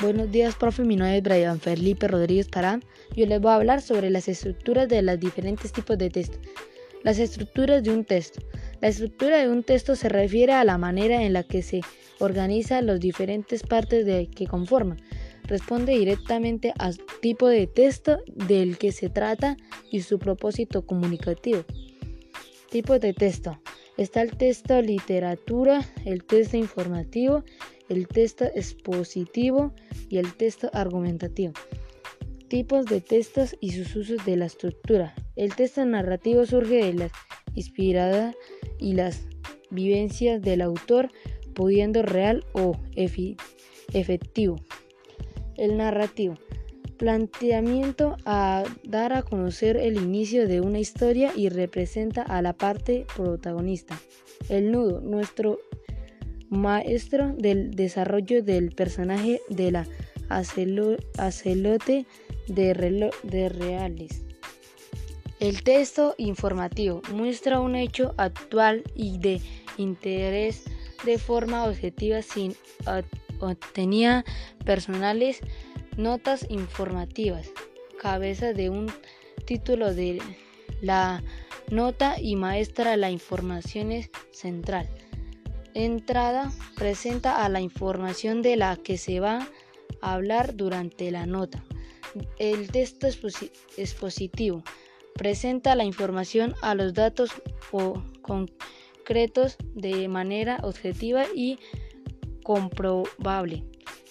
Buenos días, profe. Mi nombre es Brian Felipe Rodríguez Parán. Yo les voy a hablar sobre las estructuras de los diferentes tipos de texto. Las estructuras de un texto. La estructura de un texto se refiere a la manera en la que se organizan las diferentes partes de que conforman. Responde directamente al tipo de texto del que se trata y su propósito comunicativo. Tipos de texto. Está el texto literatura, el texto informativo, el texto expositivo y el texto argumentativo. Tipos de textos y sus usos de la estructura. El texto narrativo surge de la inspirada y las vivencias del autor, pudiendo real o efectivo. El narrativo. Planteamiento a dar a conocer el inicio de una historia y representa a la parte protagonista. El nudo, nuestro maestro del desarrollo del personaje de la acelote de, reales. El texto informativo muestra un hecho actual y de interés de forma objetiva sin obtenía personales notas informativas. Cabeza de un título de la nota y maestra la información central entrada presenta a la información de la que se va a hablar durante la nota. El texto expositivo presenta la información a los datos o concretos de manera objetiva y comprobable.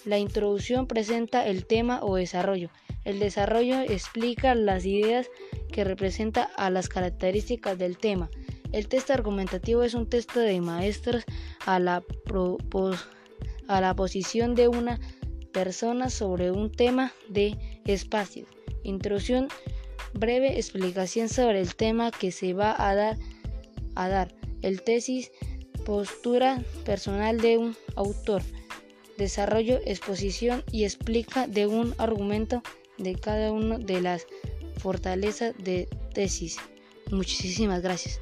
La introducción presenta el tema o desarrollo. El desarrollo explica las ideas que representa a las características del tema. El texto argumentativo es un texto de maestros a la, a la posición de una persona sobre un tema de espacio. Introducción, breve explicación sobre el tema que se va a dar. A dar. El tesis, postura personal de un autor. Desarrollo, exposición y explica de un argumento de cada una de las fortalezas de tesis. Muchísimas gracias.